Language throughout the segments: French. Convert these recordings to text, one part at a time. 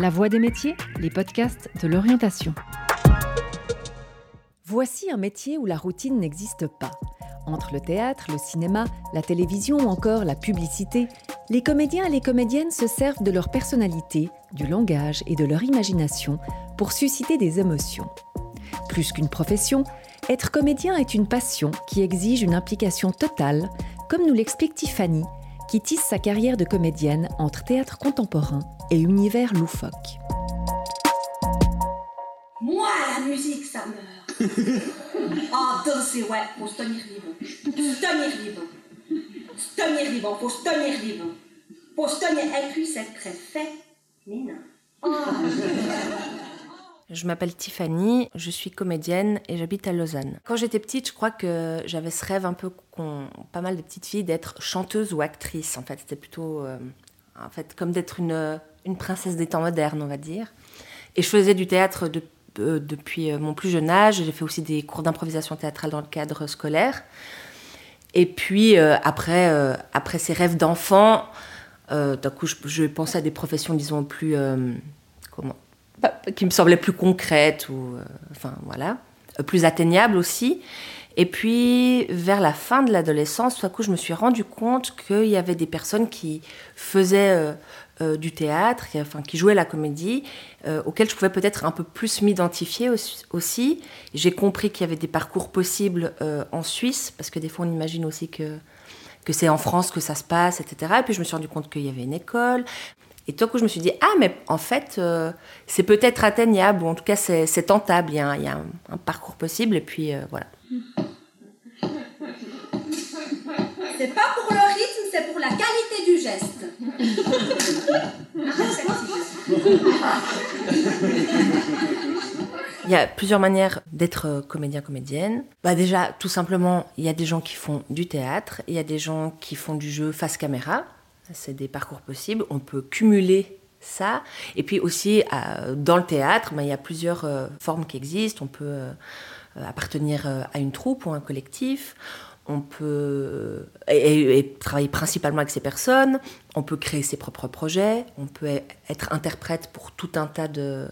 La Voix des métiers, les podcasts de l'orientation. Voici un métier où la routine n'existe pas. Entre le théâtre, le cinéma, la télévision ou encore la publicité, les comédiens et les comédiennes se servent de leur personnalité, du langage et de leur imagination pour susciter des émotions. Plus qu'une profession, être comédien est une passion qui exige une implication totale, comme nous l'explique Tiffany, qui tisse sa carrière de comédienne entre théâtre contemporain et univers loufoque. Moi, la musique, ça meurt. Ah, danser, ouais, faut se tenir vivant. Se tenir vivant. Se tenir vivant, faut se tenir vivant. Faut se tenir. Et puis, c'est très fait, Nina. Je m'appelle Tiffany, je suis comédienne et j'habite à Lausanne. Quand j'étais petite, je crois que j'avais ce rêve un peu qu'ont pas mal de petites filles d'être chanteuse ou actrice. En fait, c'était plutôt euh, en fait comme d'être une, une princesse des temps modernes, on va dire. Et je faisais du théâtre euh, depuis euh, mon plus jeune âge. J'ai fait aussi des cours d'improvisation théâtrale dans le cadre scolaire. Et puis après, après ces rêves d'enfant, d'un coup, je, je, pensais à des professions, disons, plus comment qui me semblait plus concrète ou euh, enfin voilà, euh, plus atteignable aussi. Et puis vers la fin de l'adolescence, tout à coup, je me suis rendu compte qu'il y avait des personnes qui faisaient euh, du théâtre, qui, enfin qui jouaient la comédie, auxquelles je pouvais peut-être un peu plus m'identifier aussi. J'ai compris qu'il y avait des parcours possibles en Suisse, parce que des fois on imagine aussi que que c'est en France que ça se passe, etc. Et puis je me suis rendu compte qu'il y avait une école. Et tout à coup, je me suis dit, ah, mais en fait, euh, c'est peut-être atteignable, ou en tout cas, c'est tentable, il y a, un, il y a un, parcours possible, et puis euh, voilà. C'est pas pour le rythme, c'est pour la qualité du geste. Il y a plusieurs manières d'être euh, comédien, comédienne. Bah déjà, tout simplement, il y a des gens qui font du théâtre, il y a des gens qui font du jeu face caméra, c'est des parcours possibles. On peut cumuler ça. Et puis aussi, euh, dans le théâtre, ben, il y a plusieurs euh, formes qui existent. On peut euh, appartenir à une troupe ou un collectif. On peut et, travailler principalement avec ces personnes. On peut créer ses propres projets. On peut être interprète pour tout un tas de,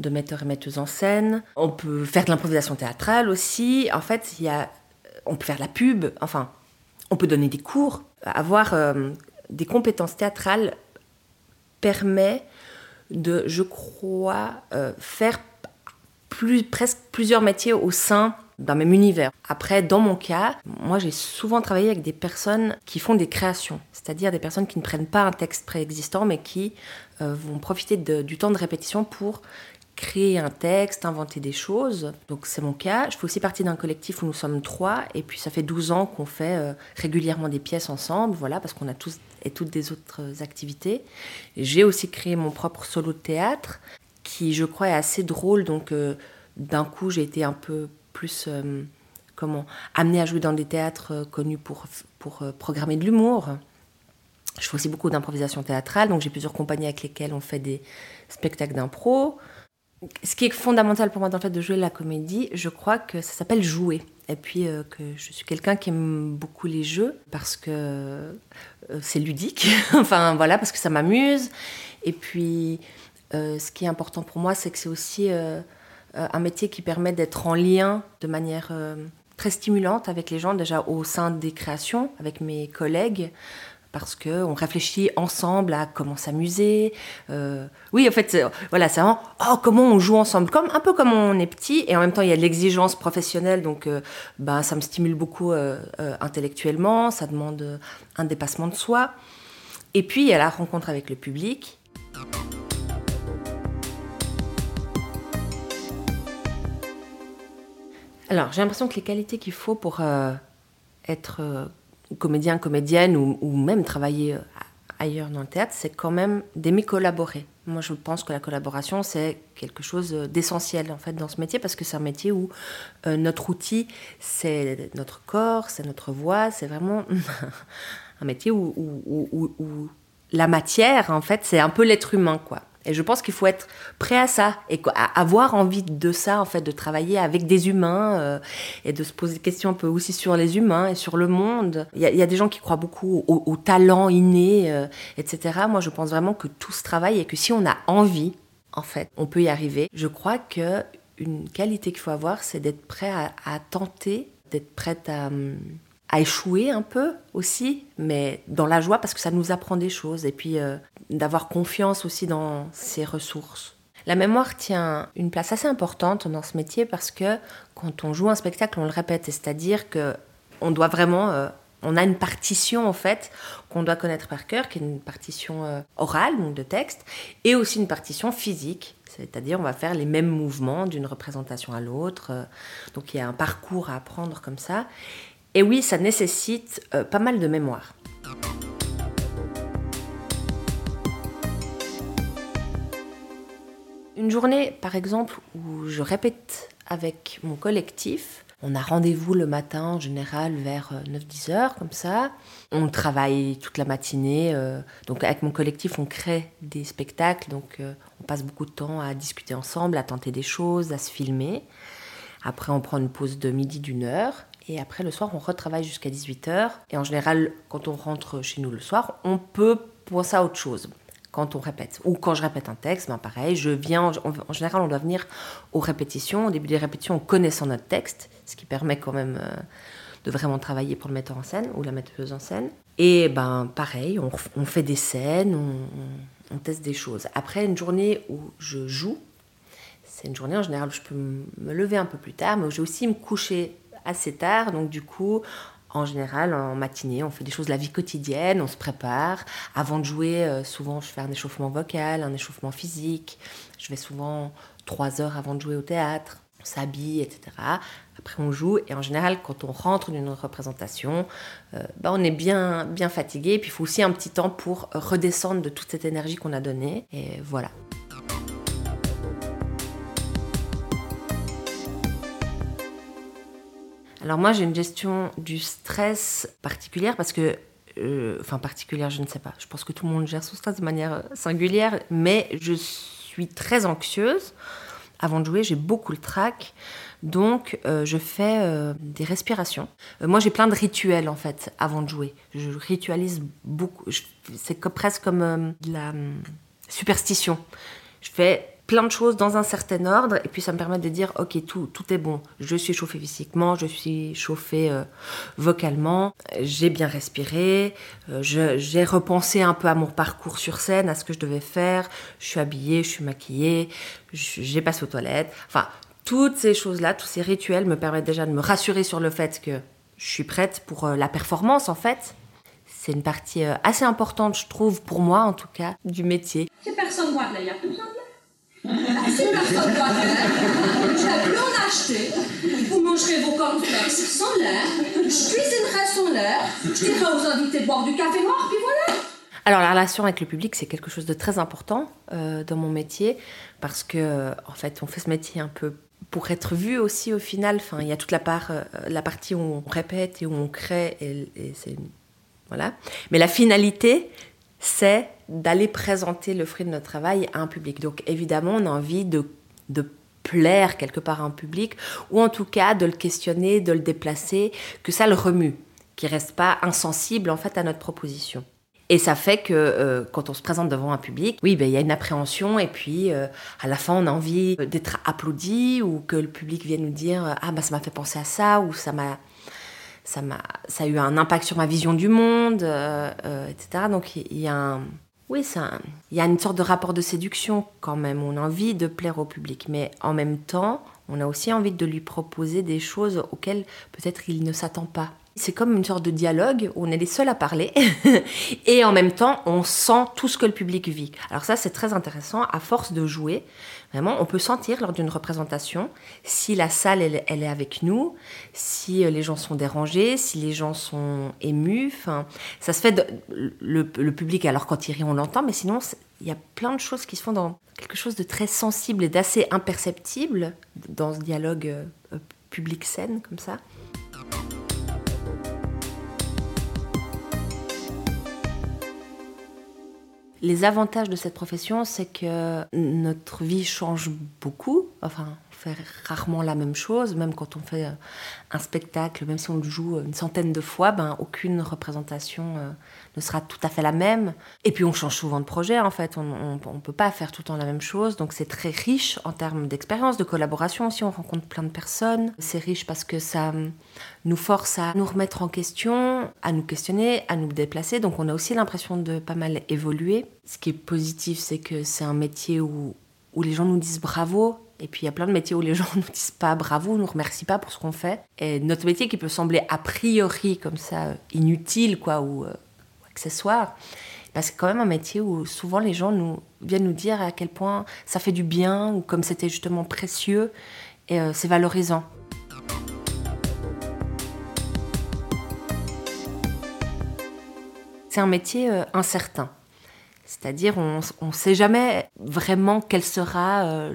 de metteurs et metteuses en scène. On peut faire de l'improvisation théâtrale aussi. En fait, il y a, on peut faire de la pub. Enfin, on peut donner des cours. Avoir des compétences théâtrales permet de, je crois, euh, faire plus, presque plusieurs métiers au sein d'un même univers. Après, dans mon cas, moi j'ai souvent travaillé avec des personnes qui font des créations, c'est-à-dire des personnes qui ne prennent pas un texte préexistant, mais qui euh, vont profiter du temps de répétition pour créer un texte, inventer des choses. Donc c'est mon cas. Je fais aussi partie d'un collectif où nous sommes trois et puis ça fait 12 ans qu'on fait euh, régulièrement des pièces ensemble, voilà, parce qu'on a tous et toutes des autres activités. J'ai aussi créé mon propre solo de théâtre qui je crois est assez drôle donc euh, d'un coup j'ai été un peu plus euh, comment amenée à jouer dans des théâtres connus pour pour programmer de l'humour. Je fais aussi beaucoup d'improvisation théâtrale, donc j'ai plusieurs compagnies avec lesquelles on fait des spectacles d'impro ce qui est fondamental pour moi dans le fait de jouer la comédie, je crois que ça s'appelle jouer. Et puis euh, que je suis quelqu'un qui aime beaucoup les jeux parce que euh, c'est ludique, enfin voilà, parce que ça m'amuse. Et puis euh, ce qui est important pour moi, c'est que c'est aussi un métier qui permet d'être en lien de manière très stimulante avec les gens, déjà au sein des créations, avec mes collègues parce qu'on réfléchit ensemble à comment s'amuser. Euh, oui, en fait, voilà, c'est vraiment, oh, comment on joue ensemble, comme, un peu comme on est petit, et en même temps, il y a l'exigence professionnelle, donc euh, ben, ça me stimule beaucoup euh, intellectuellement, ça demande un dépassement de soi. Et puis, il y a la rencontre avec le public. Alors, j'ai l'impression que les qualités qu'il faut pour être comédien, comédienne ou, même travailler euh, ailleurs dans le théâtre, c'est quand même d'aimer collaborer. Moi, je pense que la collaboration, c'est quelque chose d'essentiel en fait dans ce métier parce que c'est un métier où euh, notre outil, c'est notre corps, c'est notre voix, c'est vraiment un métier où, où, la matière, en fait, c'est un peu l'être humain, quoi. Et je pense qu'il faut être prêt à ça et avoir envie de ça, en fait, de travailler avec des humains euh, et de se poser des questions un peu aussi sur les humains et sur le monde. Il y a, des gens qui croient beaucoup au, talent inné, euh, etc. Moi, je pense vraiment que tout se travaille et que si on a envie, en fait, on peut y arriver. Je crois que une qualité qu'il faut avoir, c'est d'être prêt à, tenter, d'être prête à, à, échouer un peu aussi, mais dans la joie parce que ça nous apprend des choses et puis euh, d'avoir confiance aussi dans ses ressources. La mémoire tient une place assez importante dans ce métier parce que quand on joue un spectacle, on le répète, c'est-à-dire que on doit vraiment euh, on a une partition en fait qu'on doit connaître par cœur, qui est une partition euh, orale, donc de texte, et aussi une partition physique, c'est-à-dire on va faire les mêmes mouvements d'une représentation à l'autre. Euh, donc il y a un parcours à apprendre comme ça. Et oui, ça nécessite pas mal de mémoire. Une journée, par exemple, où je répète avec mon collectif, on a rendez-vous le matin en général vers 9-10 euh, heures comme ça. On travaille toute la matinée. Euh, donc avec mon collectif, on crée des spectacles. Donc euh, on passe beaucoup de temps à discuter ensemble, à tenter des choses, à se filmer. Après, on prend une pause de midi d'une heure. Et après, le soir, on retravaille jusqu'à 18h. Et en général, quand on rentre chez nous le soir, on peut penser à autre chose quand on répète. Ou quand je répète un texte, ben pareil, je viens, en, général, on doit venir aux répétitions, au début des répétitions, en connaissant notre texte, ce qui permet quand même euh, de vraiment travailler pour le metteur en scène ou la metteuse en scène. Et ben pareil, on, fait des scènes, on, teste des choses. Après, une journée où je joue, c'est une journée en général où je peux me lever un peu plus tard, mais où j'ai aussi me coucher assez tard, donc du coup, en général, en matinée, on fait des choses de la vie quotidienne, on se prépare. Avant de jouer, euh, souvent, je fais un échauffement vocal, un échauffement physique. Je vais souvent trois heures avant de jouer au théâtre. On s'habille, etc. Après, on joue. Et en général, quand on rentre d'une représentation, euh, bah, on est bien, bien fatigué. Et puis, il faut aussi un petit temps pour redescendre de toute cette énergie qu'on a donnée. Et voilà. Alors moi j'ai une gestion du stress particulière parce que, euh, enfin particulière je ne sais pas, je pense que tout le monde gère son stress de manière euh, singulière, mais je suis très anxieuse. Avant de jouer j'ai beaucoup le trac, donc euh, je fais des respirations. moi j'ai plein de rituels en fait avant de jouer. Je ritualise beaucoup, c'est presque comme de la superstition. Je fais plein de choses dans un certain ordre et puis ça me permet de dire ok tout, tout est bon je suis chauffée physiquement je suis chauffée euh, vocalement j'ai bien respiré euh, j'ai repensé un peu à mon parcours sur scène à ce que je devais faire je suis habillée je suis maquillée j'ai passé aux toilettes enfin toutes ces choses là tous ces rituels me permettent déjà de me rassurer sur le fait que je suis prête pour euh, la performance en fait c'est une partie assez importante, je trouve, pour moi en tout cas, du métier. personne d'ailleurs. Je plus en acheter. Vous mangerez vos cornflakes sans l'heure. Je cuisinerai sans l'heure. Je dirai aux invités de boire du café noir, puis voilà. Alors la relation avec le public, c'est quelque chose de très important euh, dans mon métier parce que en fait, on fait ce métier un peu pour être vu aussi au final. Enfin, il y a toute la part, euh, la partie où on répète et où on crée et, et c'est voilà. Mais la finalité, c'est d'aller présenter le fruit de notre travail à un public. Donc évidemment, on a envie de, plaire quelque part à un public, ou en tout cas de le questionner, de le déplacer, que ça le remue, qu'il reste pas insensible en fait à notre proposition. Et ça fait que euh, quand on se présente devant un public, oui, ben, il y a une appréhension et puis euh, à la fin on a envie d'être applaudi ou que le public vienne nous dire ah bah ça m'a fait penser à ça ou ça m'a ça m'a ça a eu un impact sur ma vision du monde, euh, etc. Donc il y a un oui, il y a une sorte de rapport de séduction quand même. On a envie de plaire au public, mais en même temps, on a aussi envie de lui proposer des choses auxquelles peut-être il ne s'attend pas. C'est comme une sorte de dialogue où on est les seuls à parler et en même temps on sent tout ce que le public vit. Alors ça c'est très intéressant, à force de jouer, on peut sentir lors d'une représentation si la salle elle, est avec nous, si euh, les gens sont dérangés, si les gens sont émus. Enfin, ça se fait le, public alors quand il rit on l'entend, mais sinon il y a plein de choses qui se font dans quelque chose de très sensible et d'assez imperceptible dans ce dialogue euh, public-scène comme ça. Les avantages de cette profession, c'est que notre vie change beaucoup. Enfin, on fait rarement la même chose, même quand on fait euh, un spectacle, même si on le joue une centaine de fois, ben, aucune représentation euh, ne sera tout à fait la même. Et puis on change souvent de projet en fait, on ne peut pas faire tout le temps la même chose, donc c'est très riche en termes d'expérience, de collaboration aussi, on rencontre plein de personnes. C'est riche parce que ça nous force à nous remettre en question, à nous questionner, à nous déplacer, donc on a aussi l'impression de pas mal évoluer. Ce qui est positif, c'est que c'est un métier où, où les gens nous disent bravo, et puis il y a plein de métiers où les gens ne nous disent pas bravo, nous remercient pas pour ce qu'on fait. Et notre métier qui peut sembler a priori comme ça inutile quoi ou euh, accessoire, bah, c'est quand même un métier où souvent les gens viennent nous dire à quel point ça fait du bien ou comme c'était justement précieux et euh, c'est valorisant. C'est un métier euh, incertain. C'est-à-dire, on ne sait jamais vraiment quel sera. Euh,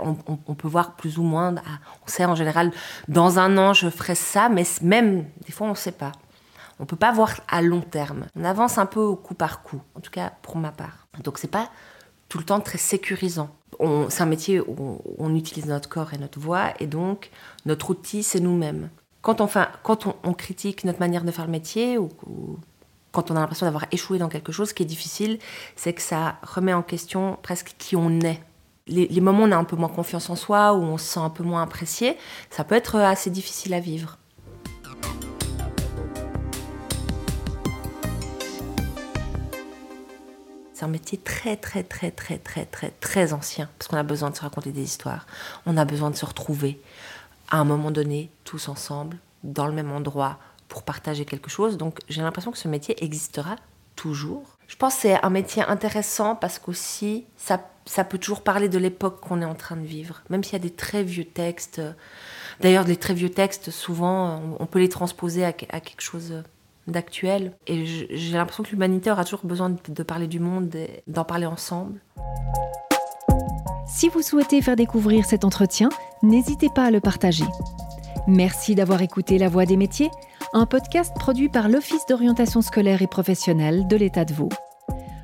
on, peut voir plus ou moins. Ah, on sait en général, dans un an, je ferai ça, mais même, des fois, on ne sait pas. On ne peut pas voir à long terme. On avance un peu au coup par coup, en tout cas pour ma part. Donc c'est pas tout le temps très sécurisant. C'est un métier où on, utilise notre corps et notre voix, et donc notre outil, c'est nous-mêmes. Quand, on, quand on, critique notre manière de faire le métier, ou, quand on a l'impression d'avoir échoué dans quelque chose, qui est difficile, c'est que ça remet en question presque qui on est. Les, moments où on a un peu moins confiance en soi, où on se sent un peu moins apprécié, ça peut être assez difficile à vivre. C'est un métier très, très, très, très, très, très, très ancien, parce qu'on a besoin de se raconter des histoires. On a besoin de se retrouver à un moment donné, tous ensemble, dans le même endroit, pour partager quelque chose. Donc j'ai l'impression que ce métier existera toujours. Je pense que c'est un métier intéressant parce qu'aussi, ça, ça peut toujours parler de l'époque qu'on est en train de vivre. Même s'il y a des très vieux textes. D'ailleurs, les très vieux textes, souvent, on peut les transposer à, quelque chose d'actuel. Et j'ai l'impression que l'humanité aura toujours besoin de parler du monde et d'en parler ensemble. Si vous souhaitez faire découvrir cet entretien, n'hésitez pas à le partager. Merci d'avoir écouté La Voix des métiers, un podcast produit par l'Office d'orientation scolaire et professionnelle de l'État de Vaud.